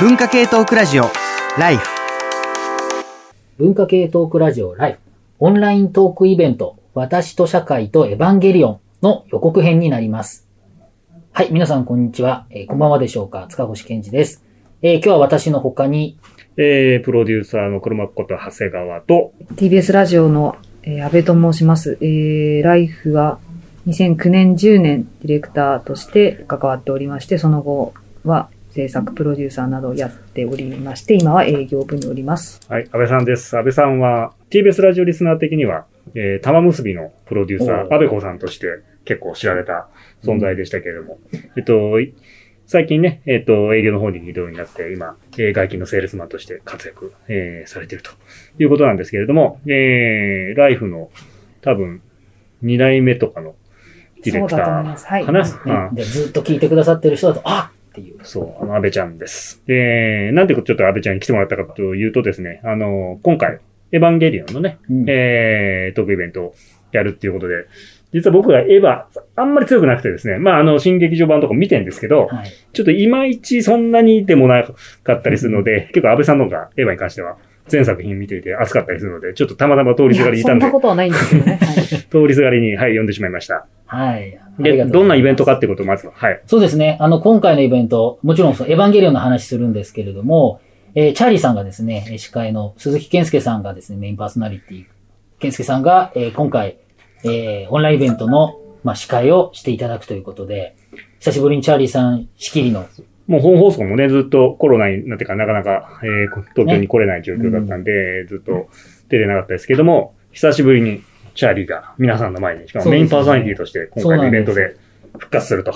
文化系トークラジオライフ文化系トークラジオライフオンライントークイベント私と社会とエヴァンゲリオンの予告編になります。はい、皆さんこんにちは。えーこんばんはでしょうか塚越健二です。えー今日は私の他に、えー、プロデューサーの車こと長谷川と、TBS ラジオの、えー、安倍と申します。えー、ライフは2009年10年ディレクターとして関わっておりまして、その後は制作プロデューサーなどをやっておりまして、今は営業部におります。はい、安倍さんです。安倍さんは、TBS ラジオリスナー的には、えー、玉結びのプロデューサー、安倍子さんとして結構知られた存在でしたけれども、えっと、い最近ね、えっと、営業の方に移動になって、今、えー外勤のセールスマンとして活躍、えーされているということなんですけれども、えー、ライフの多分、2代目とかのディレクタそうだと思いまーす。はい。かな、ねうんでずっと聞いてくださってる人だと、あっていう。そう、あの、安倍ちゃんです。で、なんでちょっと安倍ちゃんに来てもらったかというとですね、あの、今回、エヴァンゲリオンのね、うんえー、トークイベントをやるっていうことで、実は僕がエヴァ、あんまり強くなくてですね、まあ、あの、新劇場版とか見てんですけど、はい。ちょっといまいちそんなにでもなかったりするので、結構安倍さんの方がエヴァに関しては、全作品見ていて熱かったりするので、ちょっとたまたま通りすがりにいたんでそんな、ことはないんですけどね。はい。通りすがりに、はい、読んでしまいました。はい。で、どんなイベントかってことをまずは、はい。そうですね。あの、今回のイベント、もちろんそのエヴァンゲリオンの話するんですけれども、えーチャーリーさんがですね、えー司会の鈴木健介さんがですね、メインパーソナリティ、健介さんが、えー今回、えーオンラインイベントの、まあ、司会をしていただくということで、久しぶりにチャーリーさん仕切りの、もう本放送もね、ずっとコロナになってからなかなか、えー東京に来れない状況だったんで、ずっと出れなかったですけども、久しぶりにチャーリーが皆さんの前に、しかもメインパーソナリティとして今回のイベントで復活すると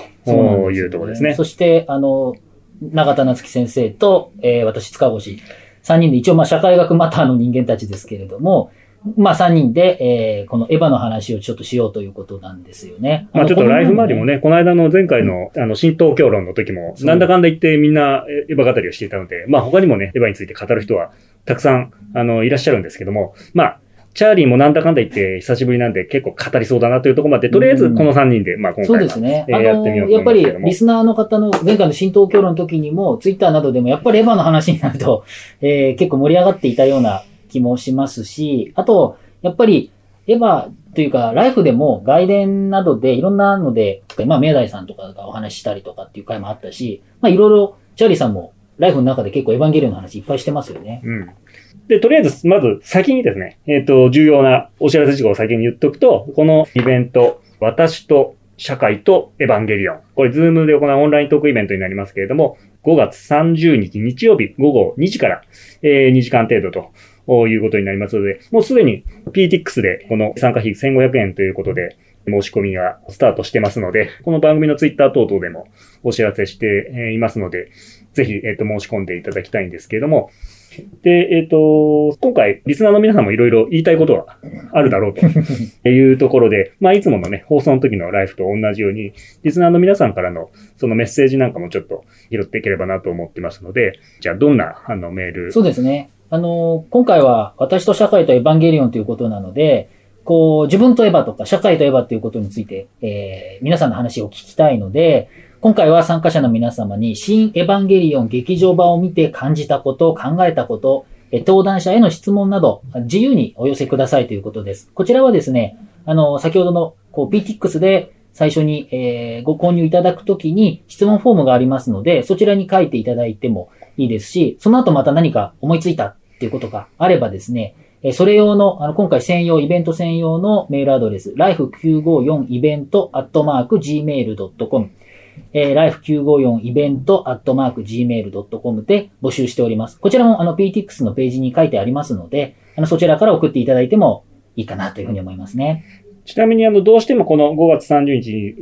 いうところですね。そして、あの、永田夏樹先生と、えー私、塚越、三人で一応、まあ、社会学マターの人間たちですけれども、まあ、三人で、えーこのエヴァの話をちょっとしようということなんですよね。まあちょっとライフ周りもね。ね、この間の前回のあの新東京論の時も、なんだかんだ言ってみんなエヴァ語りをしていたので、まあ他にもね、エヴァについて語る人はたくさんあのいらっしゃるんですけども、まあチャーリーもなんだかんだ言って久しぶりなんで結構語りそうだなというところまで、とりあえずこの3人で、まあ今そうですね。えーあのやってみようとやっぱり思いますけどもリスナーの方の前回の新東京論の時にも、ツイッターなどでもやっぱりエヴァの話になると、えー結構盛り上がっていたような気もしますし、あと、やっぱりエヴァというか、ライフでも外伝などでいろんなので、まあ、明大さんとかがお話ししたりとかっていう回もあったし、まあいろいろ、チャーリーさんもライフの中で結構エヴァンゲリオンの話いっぱいしてますよね。うん。で、とりあえず、まず先にですね、えっ、と、重要なお知らせ事項を先に言っておくと、このイベント、私と社会とエヴァンゲリオン。これ、ズームで行うオンライントークイベントになりますけれども、5月30日日曜日午後2時から、えー2時間程度と。いうことになりますので、もうすでに Peatix でこの参加費1500円ということで申し込みがスタートしてますので、この番組のツイッター等々でもお知らせしてえーいますので、ぜひ、えっ、と、申し込んでいただきたいんですけれども、で、えっ、と、今回、リスナーの皆さんもいろいろ言いたいことはあるだろうと いうところで、まあ、いつものね、放送の時のライフと同じように、リスナーの皆さんからのそのメッセージなんかもちょっと拾っていければなと思ってますので、じゃあ、どんな、あの、メール？そうですね。あの、今回は私と社会とエヴァンゲリオンということなので、こう、自分とエヴァとか社会とエヴァということについて、えー皆さんの話を聞きたいので、今回は参加者の皆様に、新エヴァンゲリオン劇場版を見て感じたこと、考えたこと、登壇者への質問など、自由にお寄せくださいということです。こちらはですね、あの、先ほどの、こう、PTX で最初に、えーご購入いただくときに質問フォームがありますので、そちらに書いていただいてもいいですし、その後また何か思いついたっていうことがあればですね、えそれ用の、あの、今回専用、イベント専用のメールアドレス、life954 イベントアットマーク gmail.com、えー、life954 イベントアットマーク gmail.com で募集しております。こちらもあの PTX のページに書いてありますので、あの、そちらから送っていただいてもいいかなというふうに思いますね。ちなみに、あの、どうしてもこの5月30日、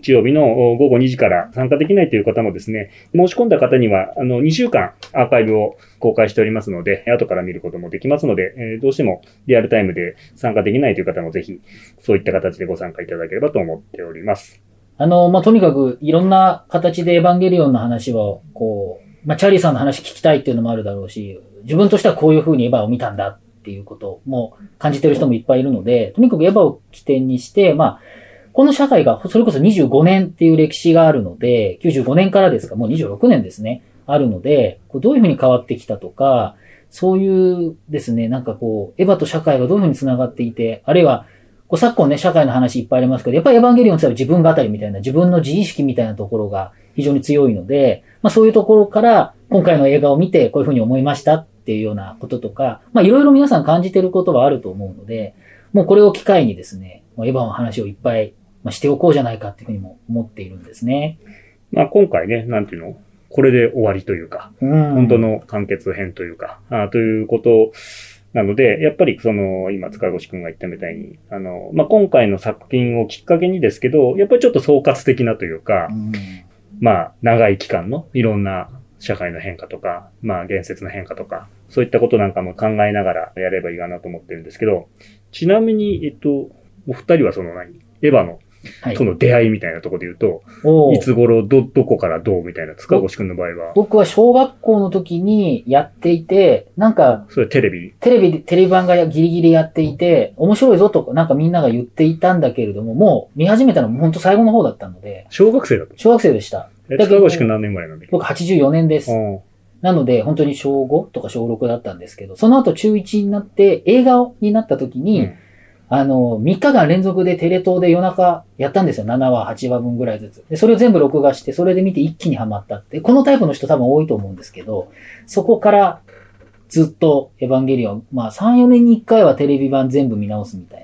日曜日の午後2時から参加できないという方もですね、申し込んだ方には、あの、2週間アーカイブを公開しておりますので、後から見ることもできますので、えどうしてもリアルタイムで参加できないという方もぜひ、そういった形でご参加いただければと思っております。あの、まあ、とにかくいろんな形でエヴァンゲリオンの話は、こう、まあ、チャーリーさんの話聞きたいっていうのもあるだろうし、自分としてはこういう風にエヴァを見たんだっていうことも感じてる人もいっぱいいるので、とにかくエヴァを起点にして、まあ、この社会がそれこそ25年っていう歴史があるので、95年からですか、もう26年ですね。あるので、こうどういうふうに変わってきたとか、そういうですね、なんかこう、エヴァと社会がどういうふうに繋がっていて、あるいは、こう昨今ね、社会の話いっぱいありますけど、やっぱりエヴァンゲリオンって自分語りみたいな、自分の自意識みたいなところが非常に強いので、まあそういうところから、今回の映画を見てこういうふうに思いましたっていうようなこととか、まあいろいろ皆さん感じてることはあると思うので、もうこれを機会にですね、もうエヴァの話をいっぱいまあしておこうじゃないかっていうふうにも思っているんですね。まあ今回ね、なんていうの？これで終わりというか、うん。本当の完結編というか、あということなので、やっぱりその、今塚越くんが言ったみたいに、あの、まあ今回の作品をきっかけにですけど、やっぱりちょっと総括的なというか、うんまあ長い期間のいろんな社会の変化とか、まあ言説の変化とか、そういったことなんかも考えながらやればいいかなと思ってるんですけど、ちなみに、えっと、お二人はその何？エヴァのはいそ。の出会いみたいなところで言うと、いつ頃、ど、どこからどうみたいな、塚越くんの場合は、僕は小学校の時にやっていて、なんか、それテレビ？テレビで、テレビ版がギリギリやっていて、面白いぞとか、なんかみんなが言っていたんだけれども、もう見始めたのも本当最後の方だったので、小学生だと？小学生でした。え塚越くん何年ぐらいなんだっけ？僕84年です。うんなので、本当に小5とか小6だったんですけど、その後中1になって映画になった時に、うんあの、3日間連続でテレ東で夜中やったんですよ。7話、8話分ぐらいずつ。で、それを全部録画して、それで見て一気にハマったって。このタイプの人多分多いと思うんですけど、そこからずっとエヴァンゲリオン、まあ3、4年に1回はテレビ版全部見直すみたいな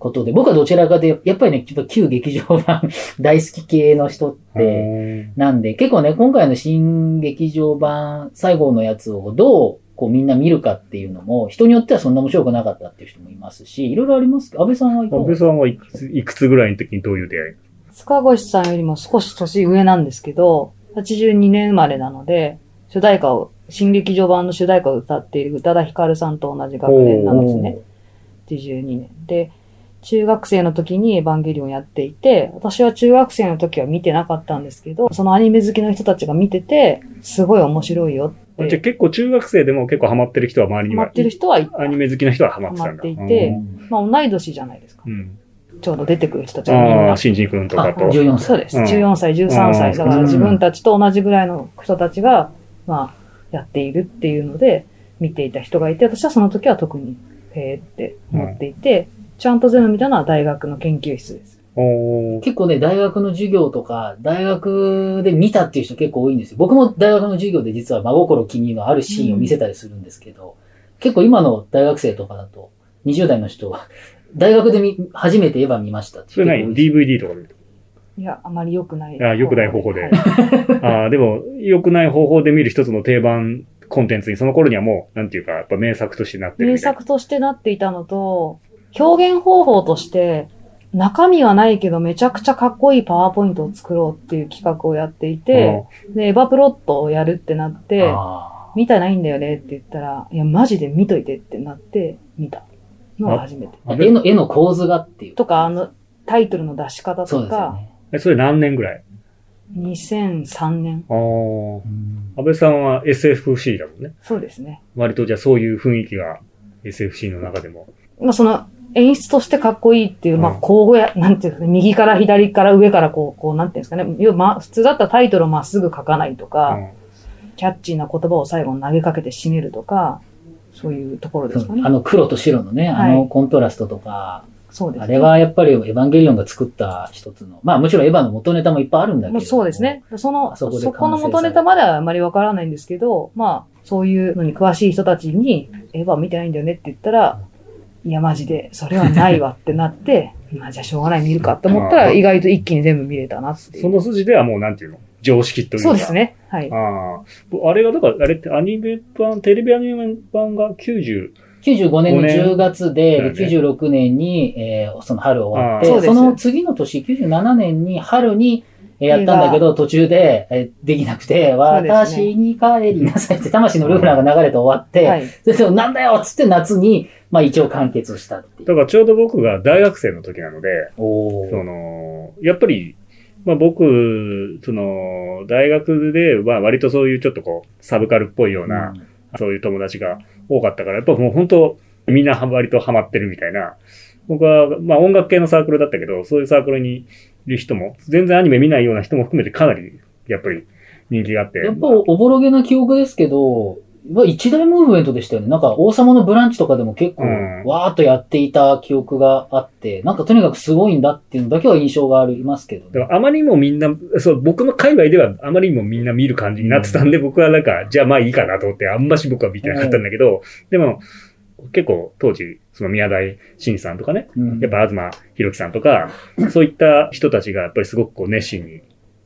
ことで、僕はどちらかで、やっぱりね、やっぱ旧劇場版 大好き系の人って、なんで、結構ね、今回の新劇場版最後のやつをどうこうみんな見るかっていうのも、人によってはそんな面白くなかったっていう人もいますし、いろいろありますけど、安倍さんはいかが？安倍さんはいくついくつぐらいの時にどういう出会い？塚越さんよりも少し年上なんですけど、82年生まれなので、主題歌を、新劇場版の主題歌を歌っている宇多田ヒカルさんと同じ学年なんですね。82年。で、中学生の時にエヴァンゲリオンやっていて、私は中学生の時は見てなかったんですけど、そのアニメ好きの人たちが見てて、すごい面白いよって、じゃあ結構中学生でも結構ハマってる人は周りにはハマってる人はいアニメ好きな人はハマってたんだ。ハマっていてうんまあ同い年じゃないですか。うん。ちょうど出てくる人たちがみんなああ、。新人くんとかと。あ14歳。そうです。うん14歳、13歳。だから自分たちと同じぐらいの人たちが、まあ、やっているっていうので、見ていた人がいて、私はその時は特に、へーって思っていて、ちゃんと全部見たのは大学の研究室です。結構ね、大学の授業とか、大学で見たっていう人結構多いんですよ。僕も大学の授業で実は真心君のあるシーンを見せたりするんですけど、結構今の大学生とかだと、20代の人は、大学で見初めてエヴァ見ましたってそれ何 ?DVD とか見るいや、あまり良くない。あ良くない方法で。ああ、でも、良くない方法で見る一つの定番コンテンツに、その頃にはもう、なんていうか、やっぱ名作としてなってる名。作としてなっていたのと、表現方法として、中身はないけどめちゃくちゃかっこいいパワーポイントを作ろうっていう企画をやっていて、で、エヴァプロットをやるってなって、あ見たないんだよねって言ったら、いや、マジで見といてってなって、見たのが初めて。ー絵の、絵の構図がっていう。とか、あの、タイトルの出し方そうとか、ですよね。えそれ何年ぐらい？2003年。ああ。安倍さんは SFC だもんね。そうですね。割とじゃあそういう雰囲気が SFC の中でも。まあ、その、演出としてかっこいいっていう、まあ、うんこうや、なんていうんですかね、右から左から上からこう、こう、なんていうんですかね、要はまあ、普通だったらタイトルをまっすぐ書かないとか、うんキャッチーな言葉を最後に投げかけて締めるとか、そういうところですかねあ。の黒と白のね、あはいのコントラストとか、そうですね。あれはやっぱりエヴァンゲリオンが作った一つの、まあもちろんエヴァの元ネタもいっぱいあるんだけど。そうです。ね。その、あそそこで完成この元ネタまではあまりわからないんですけど、まあ、そういうのに詳しい人たちに、エヴァ見てないんだよねって言ったら、いや、マジで、それはないわってなって、まあ、じゃあしょうがない見るかって思ったら、意外と一気に全部見れたなって。その筋ではもうなんていうの常識というか。そうです。ね。はい。ああ。あれが、だから、あれってアニメ版、テレビアニメ版が90、95年の10月で、ねで96年に、えーその春終わって、その次の年、97年に春に、えーやったんだけど、途中で、えーできなくて、私に帰りなさいって、魂のルフラが流れて終わって、はい。それでもなんだよっつって夏に、まあ一応完結したっていう。だからちょうど僕が大学生の時なので、おその、やっぱり、まあ僕、その、大学では割とそういうちょっとこう、サブカルっぽいような、そういう友達が多かったから、やっぱもう本当、みんな割とハマってるみたいな。僕は、まあ音楽系のサークルだったけど、そういうサークルにいる人も、全然アニメ見ないような人も含めてかなり、やっぱり人気があって。やっぱおぼろげな記憶ですけど、まあ一大ムーブメントでしたよね。なんか王様のブランチとかでも結構うんわーっとやっていた記憶があって、なんかとにかくすごいんだっていうのだけは印象がありますけどね、だからあまりにもみんな、そう、僕の界隈ではあまりにもみんな見る感じになってたんで、僕はなんか、じゃあまあいいかなと思って、あんまし僕は見てなかったんだけど、でも、結構当時、その宮台真司さんとかね、うん。やっぱ東博樹さんとか、そういった人たちがやっぱりすごくこう熱心に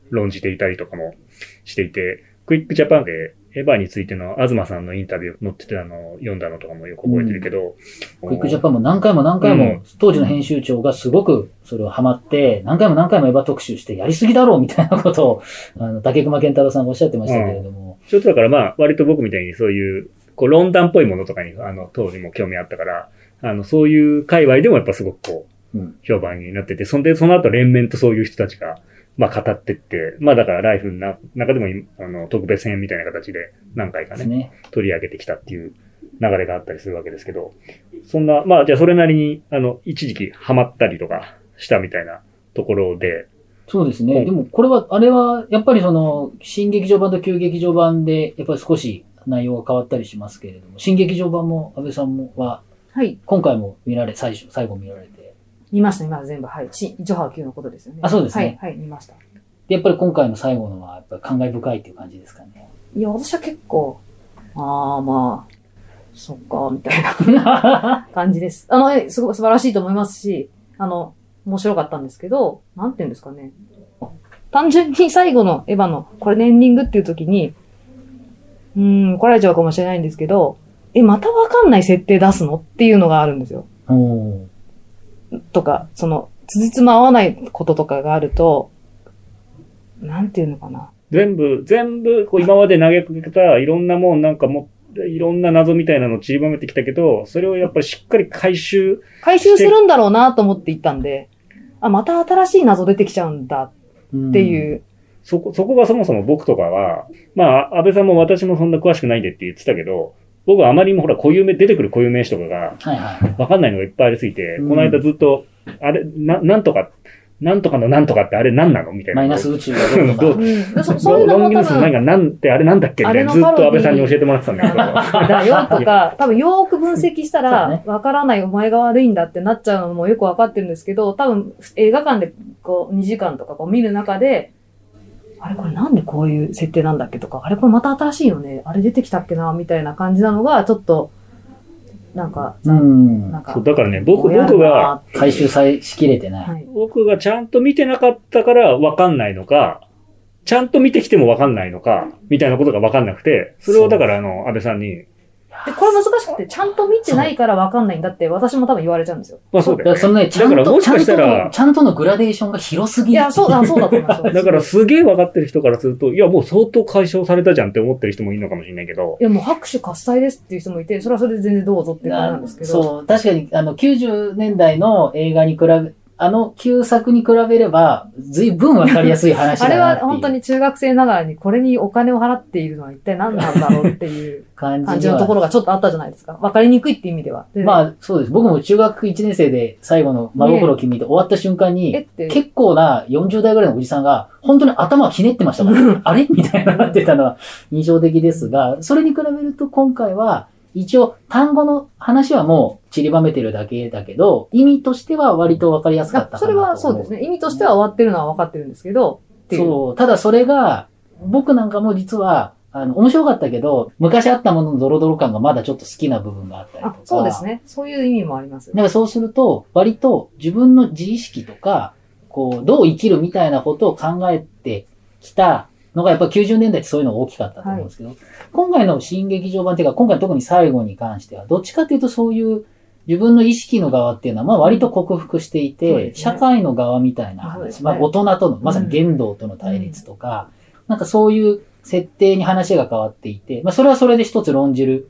論じていたりとかもしていて、クイックジャパンでエヴァについての東さんのインタビュー載ってたのを読んだのとかもよく覚えてるけど、クイックジャパンも何回も何回もうん、当時の編集長がすごくそれをハマって、何回も何回もエヴァ特集してやりすぎだろうみたいなことを、あの、竹熊健太郎さんがおっしゃってましたけれども、ちょっとだからまあ、割と僕みたいにそういう、こう、論壇っぽいものとかに、あの、当時も興味あったから、あの、そういう界隈でもやっぱすごくこう、うん評判になってて、そんで、その後連綿とそういう人たちが、まあ語ってって、まあだからライフのな中でもい、あの、特別編みたいな形で何回かね、ね。取り上げてきたっていう流れがあったりするわけですけど、そんな、まあじゃあそれなりに、あの、一時期ハマったりとかしたみたいなところで、そうですね。うんでも、これは、あれは、やっぱりその、新劇場版と旧劇場版で、やっぱり少し内容が変わったりしますけれども、新劇場版も、安倍さんも、は、はい。今回も見られ、最初、最後見られて、見ました、見ました、全部。はい。し、ジョハー Q のことですよね。あそうですねはい、はい、見ました。でやっぱり今回の最後のは、やっぱり感慨深いっていう感じですかね。いや、私は結構、ああ、まあ、そっか、みたいな 感じです。あの、えすごい素晴らしいと思いますし、あの、面白かったんですけど、なんていうんですかね。単純に最後のエヴァの、これでエンディングっていう時に、うーん、怒られちゃうかもしれないんですけど、え、またわかんない設定出すのっていうのがあるんですよ。とか、その、辻褄合わないこととかがあると、なんていうのかな。全部、全部、こう今まで投げかけたいろんなもんなんかも、いろんな謎みたいなのを散りばめてきたけど、それをやっぱりしっかり回収、回収するんだろうなと思って行ったんで、あ、また新しい謎出てきちゃうんだっていう。そこ、そこがそもそも僕とかは、まあ、安倍さんも私もそんな詳しくないんでって言ってたけど、僕はあまりにもほら固有名、出てくる固有名詞とかがはいはい。わかんないのがいっぱいありすぎて、うんこの間ずっと、あれ、な、なんとか、なんとかのなんとかってあれ何なのみたいな。マイナス宇宙がどうとか。どううん、でそそういうのロンも多分、ギヌスのなんかなんて、あれなんだっけみたいな。ずっと安倍さんに教えてもらってたんだけど。だよとか、多分よーく分析したらね、わからないお前が悪いんだってなっちゃうのもよくわかってるんですけど、多分映画館でこう2時間とかこう見る中で、あれこれなんでこういう設定なんだっけとか、あれこれまた新しいよね、あれ出てきたっけな、みたいな感じなのが、ちょっと、なんか、うんなんかそう、だからね、僕、僕が、回収されしきれてない。はい。僕がちゃんと見てなかったからわかんないのか、ちゃんと見てきてもわかんないのか、みたいなことがわかんなくて、それをだからあの、安倍さんに、で、これ難しくて、ちゃんと見てないからわかんないんだって、私も多分言われちゃうんですよ。まあそうだよね。だからそのね、ちゃんと、だからもしちゃんとかしたらの、ちゃんとのグラデーションが広すぎる。いや、そうだ、そうだと思います。だからすげえ分かってる人からすると、いやもう相当解消されたじゃんって思ってる人もいるのかもしれないけど、いや、もう拍手喝采ですっていう人もいて、それはそれで全然どうぞっていう感じなんですけど。そう、確かに、あの、90年代の映画に比べ、あの旧作に比べれば、随分わかりやすい話あれだなっていうは本当に中学生ながらにこれにお金を払っているのは一体何なんだろうっていう 感感じのところがちょっとあったじゃないですか。わかりにくいって意味では。でまあ、そうです。僕も中学1年生で最後の真心君見て終わった瞬間に、結構な40代ぐらいのおじさんが、本当に頭をひねってましたから、あれ？みたいななってたのは印象的ですが、それに比べると今回は、一応単語の話はもう散りばめてるだけだけど、意味としては割とわかりやすかったそれはそうですね。意味としては終わってるのは分かってるんですけど。そう。ただそれが、僕なんかも実は、あの、面白かったけど、昔あったもののドロドロ感がまだちょっと好きな部分があったりとあか。そうですね。そういう意味もあります。だからそうすると、割と自分の自意識とか、こう、どう生きるみたいなことを考えてきたのが、やっぱ90年代ってそういうのが大きかったと思うんですけど、今回の新劇場版っていうか、今回特に最後に関しては、どっちかっていうとそういう自分の意識の側っていうのは、まあ割と克服していて、ね。社会の側みたいな話、まあ大人との、まさに言動との対立とか、なんかそういう設定に話が変わっていて、まあそれはそれで一つ論じる、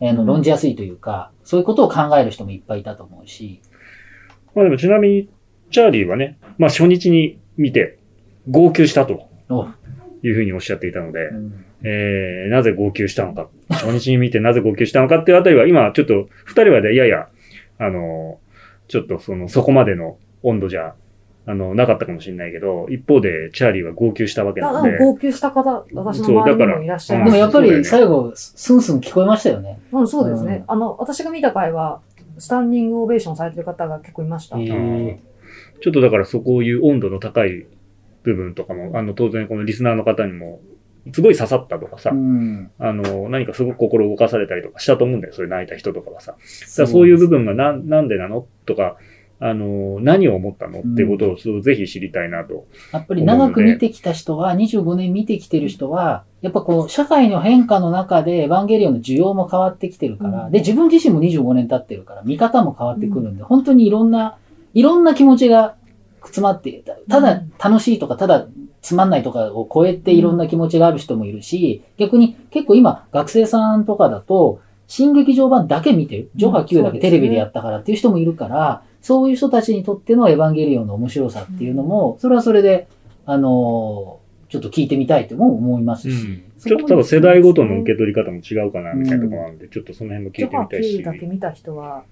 あの、うん。論じやすいというか、そういうことを考える人もいっぱいいたと思うし、まあでもちなみに、チャーリーはね、まあ初日に見て、号泣したと。おいうふうにおっしゃっていたので、うんえー、なぜ号泣したのか。初日に見てなぜ号泣したのかっていうあたりは、今ちょっと、二人はで、いやいや、あの、ちょっとその、そこまでの温度じゃ、ああの、なかったかもしれないけど、一方で、チャーリーは号泣したわけなので。あ号泣した方、私の周りにもいらっしゃいうんます。でもやっぱり最後、スンスン聞こえましたよね。うん、そうですね。うあの、私が見た回は、スタンディングオベーションされてる方が結構いました。ちょっとだからそこいう温度の高い部分とかも、あの、当然このリスナーの方にも、すごい刺さったとかさ、うんあの、何かすごく心動かされたりとかしたと思うんだよ。それ泣いた人とかはさ。だからそういう部分がな、なんでなの？とか、あの、何を思ったの？っていうことをそうぜひ知りたいなと。やっぱり長く見てきた人は、25年見てきてる人は、やっぱこう、社会の変化の中で、エヴァンゲリオンの需要も変わってきてるから、うんで、自分自身も25年経ってるから、見方も変わってくるんで、本当にいろんな、いろんな気持ちが詰まって、た。ただ楽しいとか、ただつまんないとかを超えていろんな気持ちがある人もいるし、逆に結構今、学生さんとかだと、新劇場版だけ見てる。ジョハ Q だけテレビでやったからっていう人もいるから、そういう人たちにとってのエヴァンゲリオンの面白さっていうのも、それはそれで、あのーちょっと聞いてみたいとも思います。し。ちょっと多分世代ごとの受け取り方も違うかな、みたいなところなので、ちょっとその辺も聞ジョハいてみたい Q し。だけ見た人は、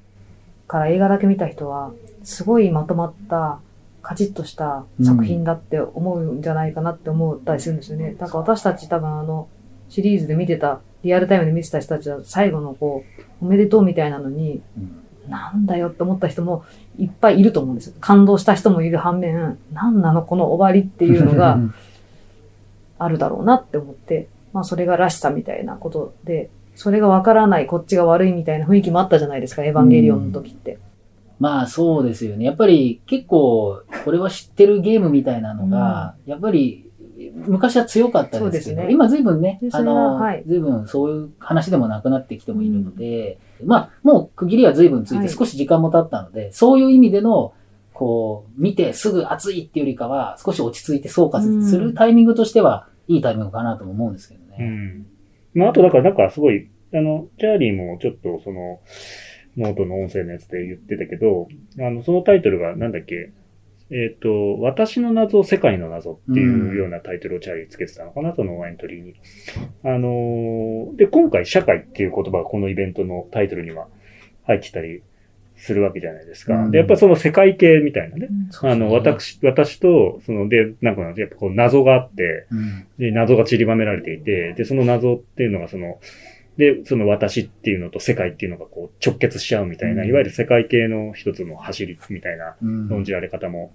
から映画だけ見た人は、すごいまとまった、カチッとした作品だって思うんじゃないかなって思ったりするんですよね。なんか私たち多分あの、シリーズで見てた、リアルタイムで見てた人たちは最後のこう、おめでとうみたいなのに、うんなんだよって思った人もいっぱいいると思うんですよ。感動した人もいる反面、なんなのこの終わりっていうのがあるだろうなって思って、まあそれがらしさみたいなことで、それがわからないこっちが悪いみたいな雰囲気もあったじゃないですか、エヴァンゲリオンの時って。まあそうですよね。やっぱり結構、これは知ってるゲームみたいなのが、やっぱり昔は強かったですけど、ね今随分ねあの、はい随分そういう話でもなくなってきてもいるので、まあもう区切りは随分ついはいて少し時間も経ったので、そういう意味での、こう、見てすぐ熱いっていうよりかは、少し落ち着いて総括するタイミングとしては、いいタイミングかなとも思うんですけどうね。ん。まあ、あとだからなんかすごい、あの、チャーリーもちょっとその、ノートの音声のやつで言ってたけど、あの、そのタイトルがなんだっけ、えっ、と、私の謎、世界の謎っていうようなタイトルをチャーリーつけてたのかな、そのエントリーに。あのーで、今回社会っていう言葉がこのイベントのタイトルには入ってたりするわけじゃないですか。うんで、やっぱその世界系みたいなね。そうあの、私、私と、その、で、なんか、やっぱこう謎があって、うんで、謎が散りばめられていて、で、その謎っていうのがその、で、その私っていうのと世界っていうのがこう直結しちゃうみたいな、うん。いわゆる世界系の一つの走りみたいなうん。論じられ方も、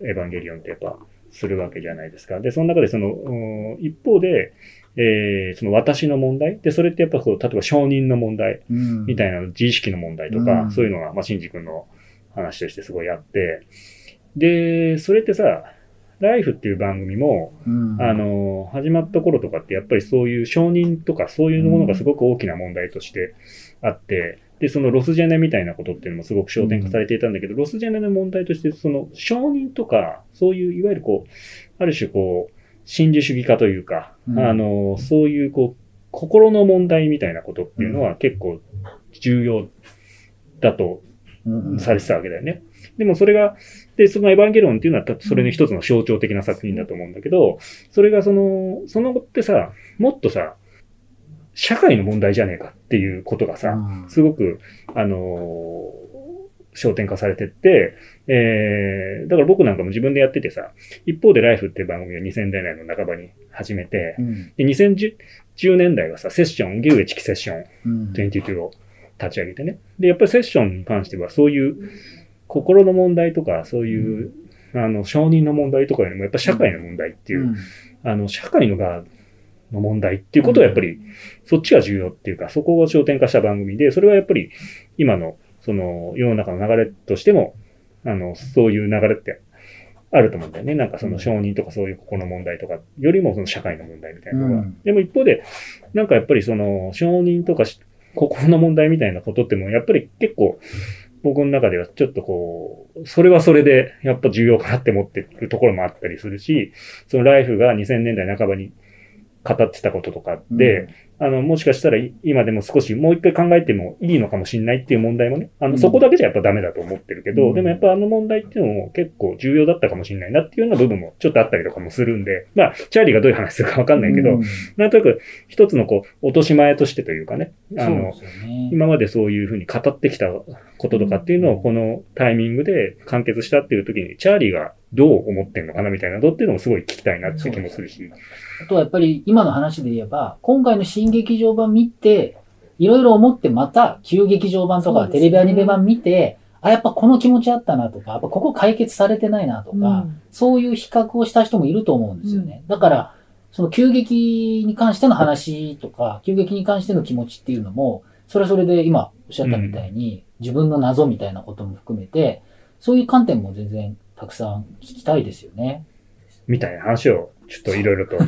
エヴァンゲリオンってやっぱするわけじゃないですか。で、その中でその、うん一方で、えーその私の問題で、それってやっぱこう、例えば承認の問題うん。みたいな自意識の問題とか、うん。そういうのが、まあ、シンジ君の話としてすごいあって、で、それってさ、ライフっていう番組も、うん。あの、始まった頃とかってやっぱりそういう承認とかそういうものがすごく大きな問題としてあって、で、そのロスジェネみたいなことっていうのもすごく焦点化されていたんだけど、ロスジェネの問題として、その承認とか、そういういわゆるこう、ある種こう、真珠主義化というか、うん。あの、そういうこう、心の問題みたいなことっていうのは結構重要だとうん。されてたわけだよね。でもそれが、で、そのエヴァンゲリオンっていうのはたそれの一つの象徴的な作品だと思うんだけど、それがその、その後ってさ、もっとさ、社会の問題じゃねえかっていうことがさ、うん。すごく、あのー焦点化されてって、えー、だから僕なんかも自分でやっててさ、一方でライフっていう番組を2000年代の半ばに始めて、うん。で、2010年代はさ、セッション、牛エチキセッションうん。22を立ち上げてね。で、やっぱりセッションに関してはそういう心の問題とか、そういう、あの、承認の問題とかよりも、やっぱ社会の問題っていう、うん。あの、社会の側の問題っていうことはやっぱり、そっちが重要っていうか、そこを焦点化した番組で、それはやっぱり今の、その、世の中の流れとしても、あの、そういう流れってあると思うんだよね。なんかその承認とかそういうここの問題とかよりもその社会の問題みたいなのが。うん。でも一方で、なんかやっぱりその承認とかし心の問題みたいなことってもやっぱり結構僕の中ではちょっとこう、それはそれでやっぱ重要かなって思ってるところもあったりするし、そのライフが2000年代半ばに語ってたこととかで、あの、もしかしたらい今でも少しもう一回考えてもいいのかもしれないっていう問題もね、あの、うん。そこだけじゃやっぱダメだと思ってるけど、うん。でもやっぱあの問題っていうのも結構重要だったかもしれないなっていうような部分もちょっとあったりとかもするんで、まあ、チャーリーがどういう話するかわかんないけど、うん。なんとなく一つのこう、落とし前としてというかね、あの、ね。今までそういうふうに語ってきたこととかっていうのをこのタイミングで完結したっていう時に、チャーリーがどう思ってんのかなみたいなのっていうのもすごい聞きたいなって気もするし。あとはやっぱり今の話で言えば、今回の新劇場版見て、いろいろ思ってまた旧劇場版とかテレビアニメ版見て、あ、やっぱこの気持ちあったなとか、やっぱここ解決されてないなとか、うんそういう比較をした人もいると思うんですよね。だから、その急激に関しての話とか、急激に関しての気持ちっていうのも、それはそれで今おっしゃったみたいに、自分の謎みたいなことも含めて、そういう観点も全然たくさん聞きたいですよね。みたいな話を、ちょっといろいろと。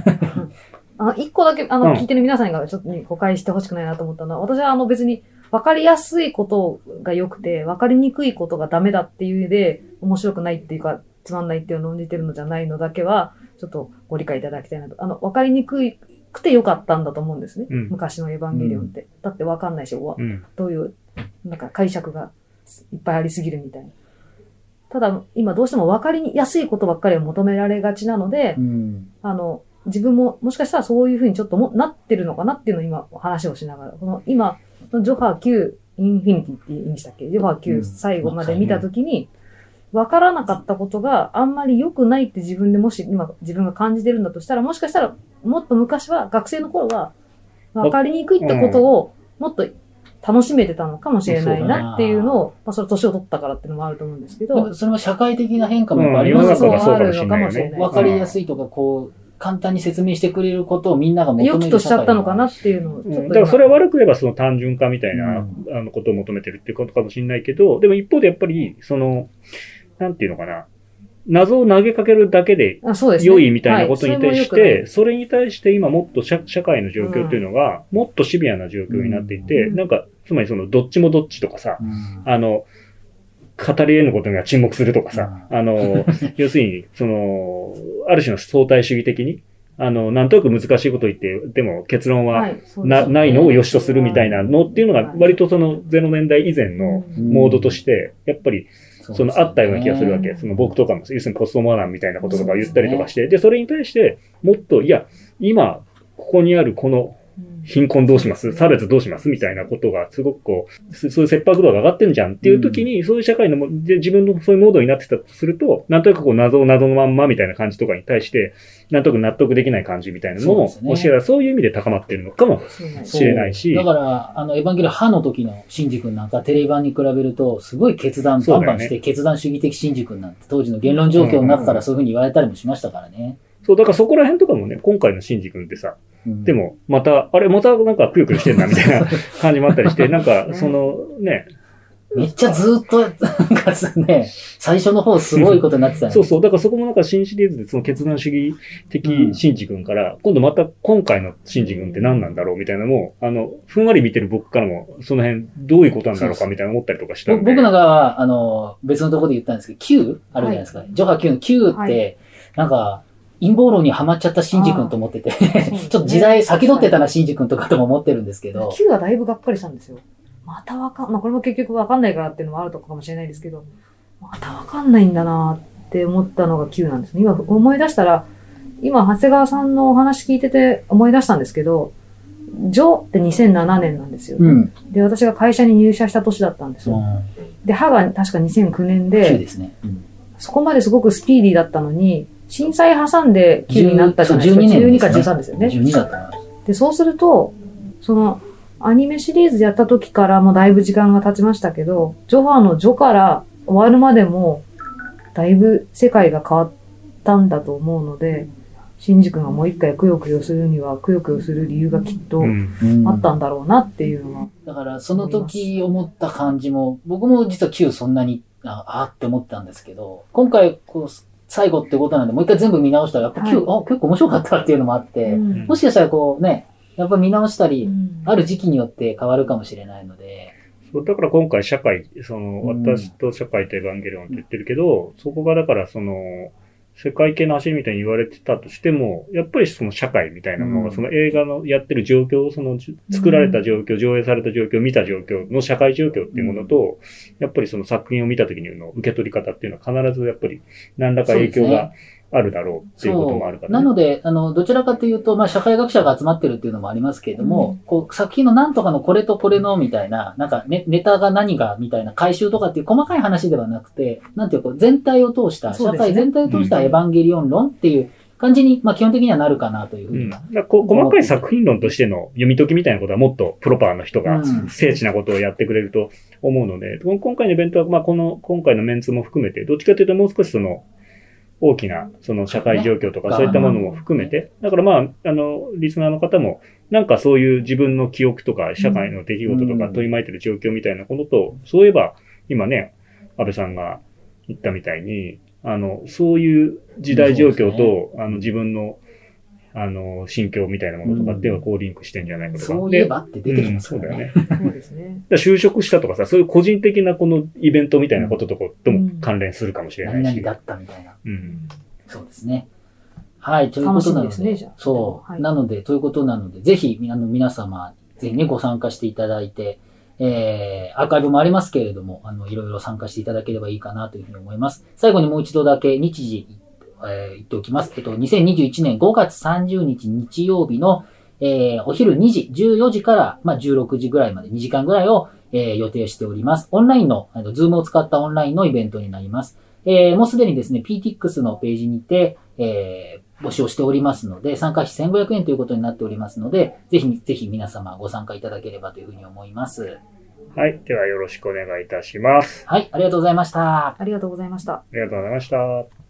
あ、一個だけ、あの、うん聞いてる皆さんがちょっと誤解してほしくないなと思ったのは、私はあの別に分かりやすいことが良くて、分かりにくいことがダメだっていう意味で、面白くないっていうか、つまんないっていうのを論じてるのじゃないのだけは、ちょっとご理解いただきたいなと。あの、分かりにくくて良かったんだと思うんですね。うん昔のエヴァンゲリオンって。だって分かんないし、わうん。どういう、なんか解釈がいっぱいありすぎるみたいな。ただ、今どうしても分かりやすいことばっかりを求められがちなので、うん。あの、自分ももしかしたらそういうふうにちょっともなってるのかなっていうのを今話をしながら、この今、ジョハー9インフィニティって言うんでしたっけ？ジョハーう9ん。最後まで見たときに、分からなかったことがあんまり良くないって自分でもし今自分が感じてるんだとしたら、もしかしたらもっと昔は学生の頃は分かりにくいってことをもっと楽しめてたのかもしれないなっていうのを、まあそれ年を取ったからっていうのもあると思うんですけど。それは社会的な変化もやっぱあうんりますよね。世の中がそうかもしれない。わかりやすいとか、こう、簡単に説明してくれることをみんなが求める良きとしちゃったのかなっていうのをちょっと今うん。だからそれは悪く言えばその単純化みたいな、うんあのことを求めてるっていうことかもしれないけど、でも一方でやっぱり、その、なんていうのかな、謎を投げかけるだけで良いみたいなことに対して、それに対して今もっと社社会の状況っていうのが、もっとシビアな状況になっていて、うん。なんか、つまりその、どっちもどっちとかさ、うん。あの、語り得ぬことには沈黙するとかさ、あの、要するに、その、ある種の相対主義的に、あの、なんとなく難しいことを言って、でも結論は、はいそうな、いのを良しとするみたいなのっていうのが、割とその0年代以前のうん。モードとして、やっぱりそのあったような気がするわけ。うん。その僕とかも、要するにポストモダンみたいなこととか言ったりとかして、で、それに対して、もっと、いや、今、ここにあるこのうん貧困どうします？差別どうします？みたいなことが、すごくこう、そそういう切迫度が上がってんじゃんっていう時に、そういう社会のも、で自分のそういうモードになってたとすると、なんとなくこう謎を謎のまんまみたいな感じとかに対して、なんとなく納得できない感じみたいなのも、そうですね。もしかしたらそういう意味で高まってるのかもそうなんです知れないし。だから、あの、エヴァンゲリオン歯の時のシンジ君なんかテレビ版に比べると、すごい決断バンバンして、決断主義的シンジ君なんて、当時の言論状況の中からそういうふうに言われたりもしましたからね。そう、だからそこら辺とかもね、今回のシンジ君ってさ、うん。で、も、また、あれ、またなんかくよくよしてんな、みたいな 感じもあったりして、なんか、その、ね、めっちゃずっと、なんかね、最初の方すごいことになってたよね。そうそう、だからそこもなんか新シリーズでその決断主義的シンジ君から、今度また今回のシンジ君って何なんだろうみたいなのも、あの、ふんわり見てる僕からも、その辺どういうことなんだろうかみたいな思ったりとかした僕なんかは、あの、別のところで言ったんですけど、Q? あるじゃないですか。ジョハ Q の Q って、はい。なんか、陰謀論にはまっちゃったシンジ君と思ってて、ちょっと時代先取ってたな、シンジ君とかとも思ってるんですけど、Q はだいぶがっかりしたんですよ。またわかん、まあこれも結局わかんないからっていうのもあるとかもしれないですけど、またわかんないんだなって思ったのが Q なんですね。今思い出したら、今長谷川さんのお話聞いてて思い出したんですけど、ジョって2007年なんですよ。うん。で、私が会社に入社した年だったんですよ。で、歯が確か2009年で、ですね。うんそこまですごくスピーディーだったのに、震災挟んで Q になったじゃないですか。12年12か13ですよね。12だったな。で、そうすると、その、アニメシリーズやった時からもだいぶ時間が経ちましたけど、ジョハのジョから終わるまでも、だいぶ世界が変わったんだと思うので、シンジ君がもう一回くよくよするには、くよくよする理由がきっとあったんだろうなっていうのは。だから、その時思った感じも、僕も実は Q そんなに、ああって思ったんですけど、今回、こう、最後ってことなんで、もう一回全部見直したら、やっぱはあ、結構面白かったっていうのもあって、うん。もしかしたらこうね、やっぱ見直したり、うん。ある時期によって変わるかもしれないので、そうだから今回社会、その、うん。私と社会とエヴァンゲリオンって言ってるけど、そこがだからその、世界系の走りみたいに言われてたとしても、やっぱりその社会みたいなものが、うん。その映画のやってる状況、そのじ作られた状況、上映された状況、見た状況の社会状況っていうものと、やっぱりその作品を見た時にの受け取り方っていうのは必ずやっぱり何らか影響があるだろうっていうこともあるから、ね。なので、あの、どちらかというと、まあ、社会学者が集まってるっていうのもありますけれども、うん。こう、作品のなんとかのこれとこれのみたいな、なんかネ、ネタが何がみたいな回収とかっていう細かい話ではなくて、なんていうか、全体を通した、社会全体を通したエヴァンゲリオン論っていう感じに、まあ、基本的にはなるかなというふううん、には。だからこ細かい作品論としての読み解きみたいなことはもっとプロパーの人がうん。精緻なことをやってくれると思うので、この今回のイベントは、まあ、この、今回のメンツも含めて、どっちかというともう少しその、大きな、その社会状況とかねそういったものも含めて、だからまあ、あの、リスナーの方も、なんかそういう自分の記憶とか、社会の出来事とかうん。取り巻いてる状況みたいなことと、そういえば、今ね、安倍さんが言ったみたいに、あの、そういう時代状況と、あの、自分の、あの、心境みたいなものとかっていうのがこうリンクしてんじゃないかとか。そういえばって出てきますからね。うんそうだよね。そうですね。就職したとかさ、そういう個人的なこのイベントみたいなこととかとも関連するかもしれないし。何々だったみたいな。うん。そうですね。はい、ということなので。ですねじゃあそう、はいなので、ということなので、ぜひ、あの、皆様、ぜひね、ご参加していただいて、えー、アーカイブもありますけれども、あの、いろいろ参加していただければいいかなというふうに思います。最後にもう一度だけ日時、えー言っておきます。えっと、2021年5月30日日曜日の、えー、お昼2時、14時から、まあ、16時ぐらいまで2時間ぐらいを、えー予定しております。オンラインの、あの、ズームを使ったオンラインのイベントになります。えーもうすでにですね、PTX のページにて、えー募集をしておりますので、参加費1500円ということになっておりますので、ぜひ、ぜひ皆様ご参加いただければというふうに思います。はい。ではよろしくお願いいたします。はい、ありがとうございました。ありがとうございました。ありがとうございました。